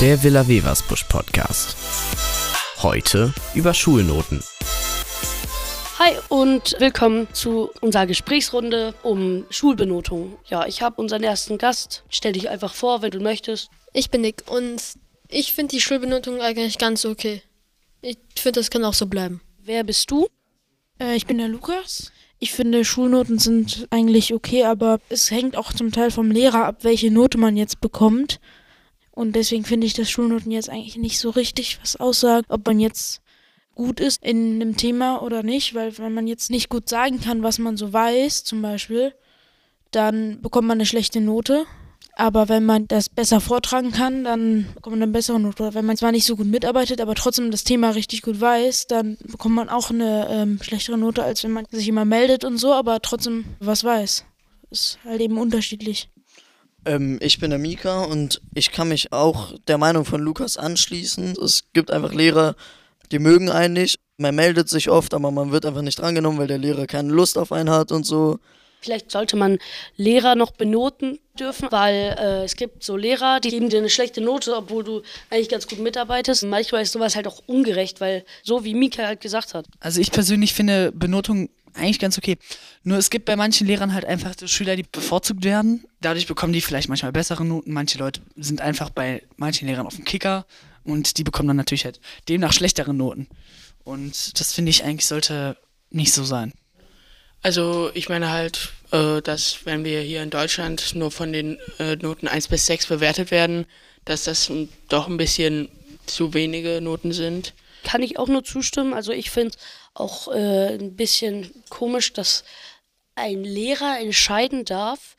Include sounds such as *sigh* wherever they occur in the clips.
Der Villa Weversbusch Podcast. Heute über Schulnoten. Hi und willkommen zu unserer Gesprächsrunde um Schulbenotung. Ja, ich habe unseren ersten Gast. Stell dich einfach vor, wenn du möchtest. Ich bin Nick und ich finde die Schulbenotung eigentlich ganz okay. Ich finde, das kann auch so bleiben. Wer bist du? Äh, ich bin der Lukas. Ich finde, Schulnoten sind eigentlich okay, aber es hängt auch zum Teil vom Lehrer ab, welche Note man jetzt bekommt. Und deswegen finde ich, dass Schulnoten jetzt eigentlich nicht so richtig was aussagen, ob man jetzt gut ist in einem Thema oder nicht, weil wenn man jetzt nicht gut sagen kann, was man so weiß, zum Beispiel, dann bekommt man eine schlechte Note. Aber wenn man das besser vortragen kann, dann bekommt man eine bessere Note. Oder wenn man zwar nicht so gut mitarbeitet, aber trotzdem das Thema richtig gut weiß, dann bekommt man auch eine ähm, schlechtere Note, als wenn man sich immer meldet und so, aber trotzdem was weiß. Ist halt eben unterschiedlich. Ähm, ich bin der Mika und ich kann mich auch der Meinung von Lukas anschließen. Es gibt einfach Lehrer, die mögen einen nicht. Man meldet sich oft, aber man wird einfach nicht drangenommen, weil der Lehrer keine Lust auf einen hat und so. Vielleicht sollte man Lehrer noch benoten dürfen, weil äh, es gibt so Lehrer, die geben dir eine schlechte Note, obwohl du eigentlich ganz gut mitarbeitest. Und manchmal ist sowas halt auch ungerecht, weil so wie Mika halt gesagt hat. Also ich persönlich finde Benotung eigentlich ganz okay. Nur es gibt bei manchen Lehrern halt einfach Schüler, die bevorzugt werden. Dadurch bekommen die vielleicht manchmal bessere Noten. Manche Leute sind einfach bei manchen Lehrern auf dem Kicker und die bekommen dann natürlich halt demnach schlechtere Noten. Und das finde ich eigentlich sollte nicht so sein. Also ich meine halt, äh, dass wenn wir hier in Deutschland nur von den äh, Noten 1 bis 6 bewertet werden, dass das doch ein bisschen zu wenige Noten sind. Kann ich auch nur zustimmen. Also ich finde auch äh, ein bisschen komisch, dass ein Lehrer entscheiden darf,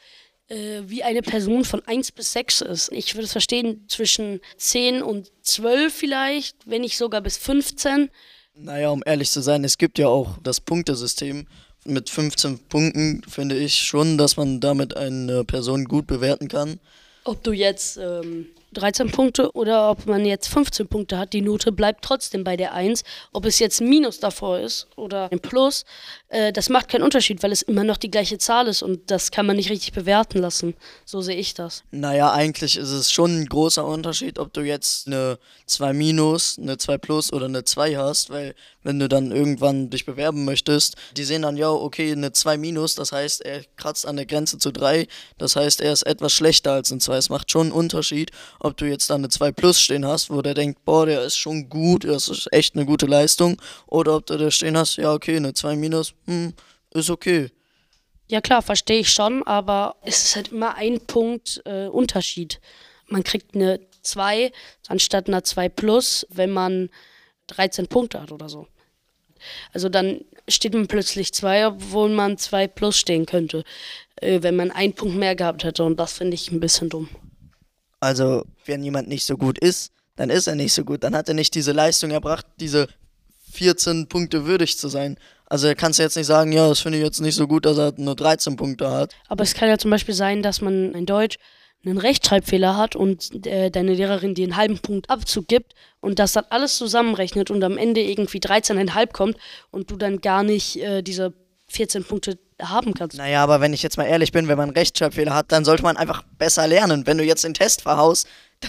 äh, wie eine Person von 1 bis 6 ist. Ich würde es verstehen zwischen 10 und 12 vielleicht, wenn nicht sogar bis 15. Naja, um ehrlich zu sein, es gibt ja auch das Punktesystem. Mit 15 Punkten finde ich schon, dass man damit eine Person gut bewerten kann. Ob du jetzt ähm, 13 Punkte oder ob man jetzt 15 Punkte hat, die Note bleibt trotzdem bei der 1. Ob es jetzt ein Minus davor ist oder ein Plus, äh, das macht keinen Unterschied, weil es immer noch die gleiche Zahl ist und das kann man nicht richtig bewerten lassen. So sehe ich das. Naja, eigentlich ist es schon ein großer Unterschied, ob du jetzt eine 2 minus, eine 2 plus oder eine 2 hast, weil wenn du dann irgendwann dich bewerben möchtest, die sehen dann, ja, okay, eine 2 minus, das heißt, er kratzt an der Grenze zu 3, das heißt, er ist etwas schlechter als ein 2. Es macht schon einen Unterschied, ob du jetzt da eine 2 plus stehen hast, wo der denkt, boah, der ist schon gut, das ist echt eine gute Leistung, oder ob du da stehen hast, ja, okay, eine 2 minus, hm, ist okay. Ja klar, verstehe ich schon, aber es ist halt immer ein Punkt äh, Unterschied. Man kriegt eine 2 anstatt einer 2 plus, wenn man 13 Punkte hat oder so. Also dann steht man plötzlich 2, obwohl man 2 plus stehen könnte, äh, wenn man einen Punkt mehr gehabt hätte. Und das finde ich ein bisschen dumm. Also, wenn jemand nicht so gut ist, dann ist er nicht so gut. Dann hat er nicht diese Leistung erbracht, diese 14 Punkte würdig zu sein. Also kannst du jetzt nicht sagen, ja, das finde ich jetzt nicht so gut, dass er nur 13 Punkte hat. Aber es kann ja zum Beispiel sein, dass man in Deutsch einen Rechtschreibfehler hat und äh, deine Lehrerin dir einen halben Punkt Abzug gibt und das dann alles zusammenrechnet und am Ende irgendwie 13,5 kommt und du dann gar nicht äh, diese 14 Punkte haben kannst. Naja, aber wenn ich jetzt mal ehrlich bin, wenn man einen Rechtschreibfehler hat, dann sollte man einfach besser lernen. Wenn du jetzt den Test verhaust, *laughs*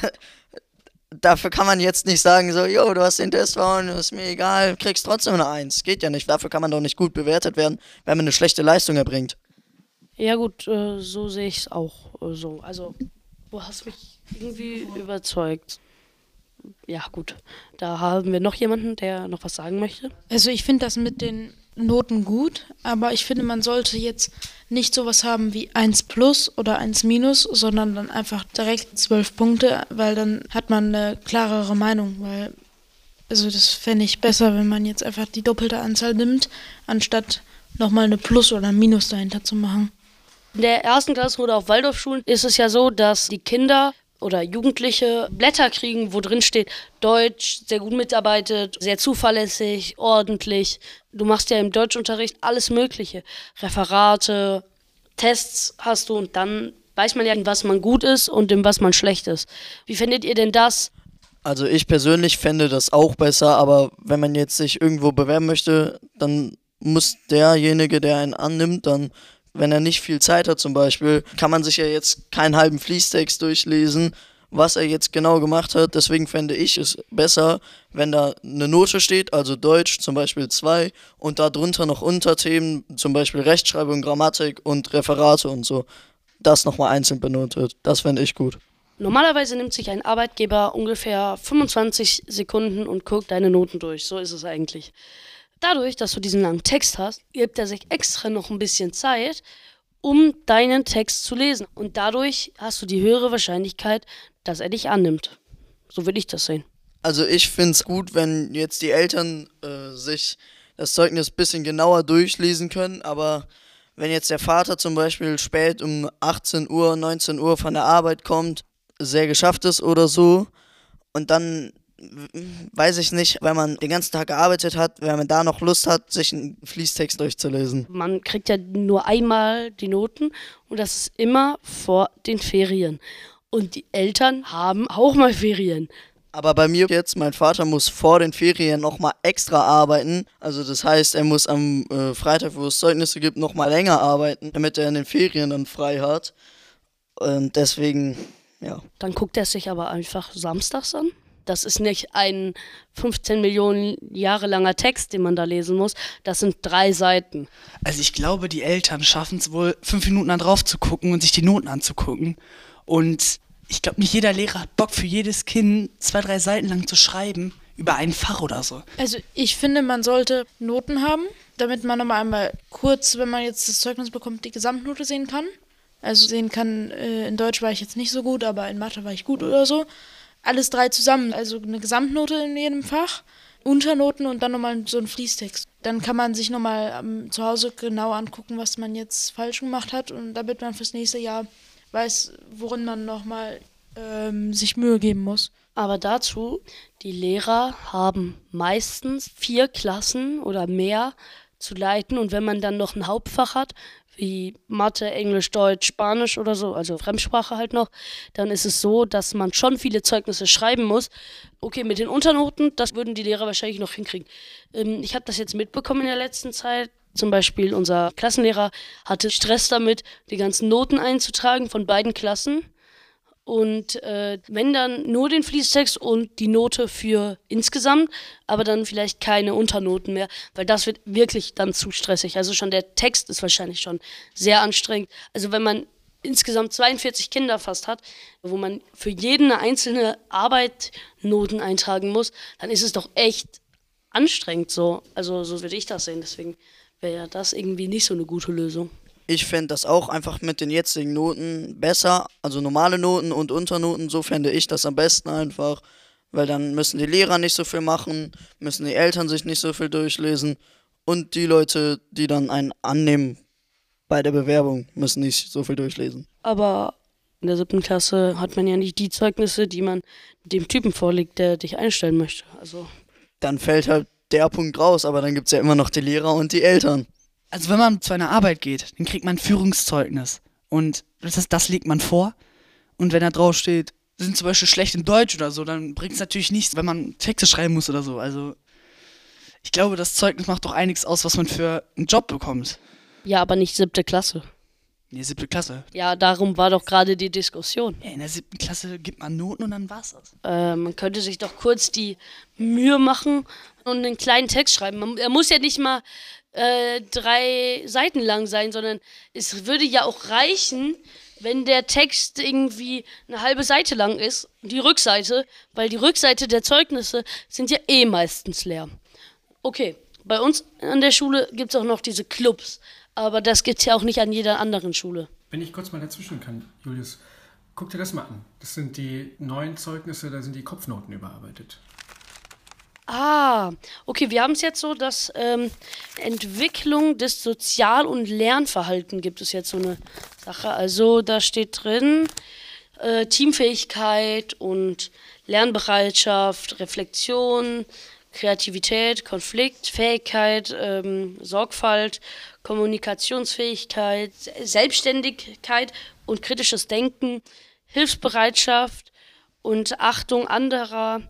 dafür kann man jetzt nicht sagen, so, jo, du hast den Test verhauen, ist mir egal, kriegst trotzdem eine Eins. Geht ja nicht. Dafür kann man doch nicht gut bewertet werden, wenn man eine schlechte Leistung erbringt. Ja gut, äh, so sehe ich es auch äh, so. Also, du hast mich irgendwie überzeugt. Ja gut, da haben wir noch jemanden, der noch was sagen möchte. Also ich finde das mit den Noten gut, aber ich finde, man sollte jetzt nicht sowas haben wie 1 plus oder 1 minus, sondern dann einfach direkt 12 Punkte, weil dann hat man eine klarere Meinung, weil also das fände ich besser, wenn man jetzt einfach die doppelte Anzahl nimmt, anstatt nochmal eine Plus oder ein Minus dahinter zu machen. In der ersten Klasse oder auf Waldorfschulen ist es ja so, dass die Kinder oder Jugendliche Blätter kriegen, wo drin steht, Deutsch, sehr gut mitarbeitet, sehr zuverlässig, ordentlich. Du machst ja im Deutschunterricht alles Mögliche. Referate, Tests hast du und dann weiß man ja, in was man gut ist und in was man schlecht ist. Wie findet ihr denn das? Also ich persönlich fände das auch besser, aber wenn man jetzt sich irgendwo bewerben möchte, dann muss derjenige, der einen annimmt, dann wenn er nicht viel Zeit hat zum Beispiel, kann man sich ja jetzt keinen halben Fließtext durchlesen was er jetzt genau gemacht hat. Deswegen fände ich es besser, wenn da eine Note steht, also Deutsch zum Beispiel 2 und darunter noch Unterthemen, zum Beispiel Rechtschreibung, Grammatik und Referate und so. Das nochmal einzeln benotet. Das fände ich gut. Normalerweise nimmt sich ein Arbeitgeber ungefähr 25 Sekunden und guckt deine Noten durch. So ist es eigentlich. Dadurch, dass du diesen langen Text hast, gibt er sich extra noch ein bisschen Zeit, um deinen Text zu lesen. Und dadurch hast du die höhere Wahrscheinlichkeit, dass er dich annimmt. So würde ich das sehen. Also ich finde es gut, wenn jetzt die Eltern äh, sich das Zeugnis ein bisschen genauer durchlesen können, aber wenn jetzt der Vater zum Beispiel spät um 18 Uhr, 19 Uhr von der Arbeit kommt, sehr geschafft ist oder so, und dann weiß ich nicht, wenn man den ganzen Tag gearbeitet hat, wenn man da noch Lust hat, sich einen Fließtext durchzulesen. Man kriegt ja nur einmal die Noten und das ist immer vor den Ferien. Und die Eltern haben auch mal Ferien. Aber bei mir jetzt, mein Vater muss vor den Ferien nochmal extra arbeiten. Also das heißt, er muss am äh, Freitag, wo es Zeugnisse gibt, nochmal länger arbeiten, damit er in den Ferien dann frei hat. Und deswegen, ja. Dann guckt er sich aber einfach samstags an. Das ist nicht ein 15 Millionen Jahre langer Text, den man da lesen muss. Das sind drei Seiten. Also ich glaube, die Eltern schaffen es wohl, fünf Minuten an drauf zu gucken und sich die Noten anzugucken. Und ich glaube, nicht jeder Lehrer hat Bock für jedes Kind zwei, drei Seiten lang zu schreiben über ein Fach oder so. Also ich finde, man sollte Noten haben, damit man nochmal einmal kurz, wenn man jetzt das Zeugnis bekommt, die Gesamtnote sehen kann. Also sehen kann, äh, in Deutsch war ich jetzt nicht so gut, aber in Mathe war ich gut oder so alles drei zusammen, also eine Gesamtnote in jedem Fach, Unternoten und dann nochmal so ein Fließtext. Dann kann man sich nochmal ähm, zu Hause genau angucken, was man jetzt falsch gemacht hat und damit man fürs nächste Jahr weiß, worin man nochmal ähm, sich Mühe geben muss. Aber dazu, die Lehrer haben meistens vier Klassen oder mehr zu leiten und wenn man dann noch ein Hauptfach hat, wie Mathe, Englisch, Deutsch, Spanisch oder so, also Fremdsprache halt noch, dann ist es so, dass man schon viele Zeugnisse schreiben muss. Okay, mit den Unternoten, das würden die Lehrer wahrscheinlich noch hinkriegen. Ähm, ich habe das jetzt mitbekommen in der letzten Zeit. Zum Beispiel unser Klassenlehrer hatte Stress damit, die ganzen Noten einzutragen von beiden Klassen. Und äh, wenn dann nur den Fließtext und die Note für insgesamt, aber dann vielleicht keine Unternoten mehr, weil das wird wirklich dann zu stressig. Also schon der Text ist wahrscheinlich schon sehr anstrengend. Also wenn man insgesamt 42 Kinder fast hat, wo man für jeden eine einzelne Arbeit Noten eintragen muss, dann ist es doch echt anstrengend so. Also so würde ich das sehen. Deswegen wäre ja das irgendwie nicht so eine gute Lösung. Ich fände das auch einfach mit den jetzigen Noten besser. Also normale Noten und Unternoten, so fände ich das am besten einfach. Weil dann müssen die Lehrer nicht so viel machen, müssen die Eltern sich nicht so viel durchlesen. Und die Leute, die dann einen annehmen bei der Bewerbung, müssen nicht so viel durchlesen. Aber in der siebten Klasse hat man ja nicht die Zeugnisse, die man dem Typen vorlegt, der dich einstellen möchte. Also. Dann fällt halt der Punkt raus, aber dann gibt es ja immer noch die Lehrer und die Eltern also wenn man zu einer Arbeit geht, dann kriegt man ein Führungszeugnis. Und das, das legt man vor. Und wenn da drauf steht, sind zum Beispiel schlecht in Deutsch oder so, dann bringt es natürlich nichts, wenn man Texte schreiben muss oder so. Also ich glaube, das Zeugnis macht doch einiges aus, was man für einen Job bekommt. Ja, aber nicht siebte Klasse. Nee, siebte Klasse. Ja, darum war doch gerade die Diskussion. Ja, in der siebten Klasse gibt man Noten und dann war's das. Äh, man könnte sich doch kurz die Mühe machen und einen kleinen Text schreiben. Man, er muss ja nicht mal äh, drei Seiten lang sein, sondern es würde ja auch reichen, wenn der Text irgendwie eine halbe Seite lang ist, die Rückseite, weil die Rückseite der Zeugnisse sind ja eh meistens leer. Okay, bei uns an der Schule gibt es auch noch diese Clubs, aber das gibt es ja auch nicht an jeder anderen Schule. Wenn ich kurz mal dazwischen kann, Julius, guck dir das mal an. Das sind die neuen Zeugnisse, da sind die Kopfnoten überarbeitet. Ah, okay, wir haben es jetzt so, dass ähm, Entwicklung des Sozial- und Lernverhalten gibt es jetzt so eine Sache. Also da steht drin äh, Teamfähigkeit und Lernbereitschaft, Reflexion, Kreativität, Konflikt, Fähigkeit, ähm, Sorgfalt, Kommunikationsfähigkeit, Selbstständigkeit und kritisches Denken, Hilfsbereitschaft und Achtung anderer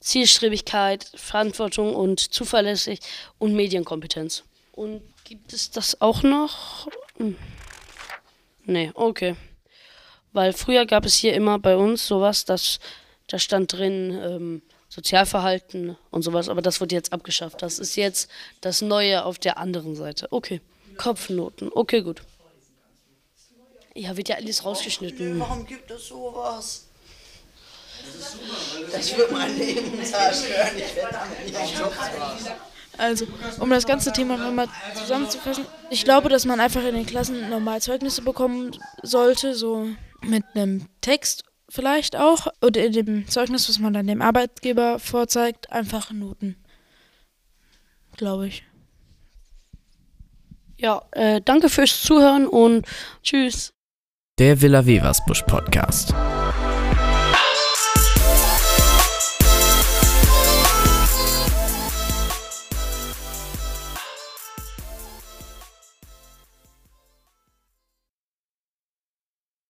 Zielstrebigkeit, Verantwortung und zuverlässig und Medienkompetenz. Und gibt es das auch noch? Hm. Nee, okay. Weil früher gab es hier immer bei uns sowas, dass da stand drin ähm, Sozialverhalten und sowas, aber das wird jetzt abgeschafft. Das ist jetzt das Neue auf der anderen Seite. Okay. Kopfnoten. Okay, gut. Ja, wird ja alles rausgeschnitten. Warum gibt es sowas? Das wird mein Leben zerstören. Ich werde damit nicht einen Job. Also, um das ganze Thema nochmal zusammenzufassen, ich glaube, dass man einfach in den Klassen normal Zeugnisse bekommen sollte, so mit einem Text vielleicht auch. Und in dem Zeugnis, was man dann dem Arbeitgeber vorzeigt, einfach Noten. Glaube ich. Ja, äh, danke fürs Zuhören und tschüss. Der Villa Vevas Busch Podcast.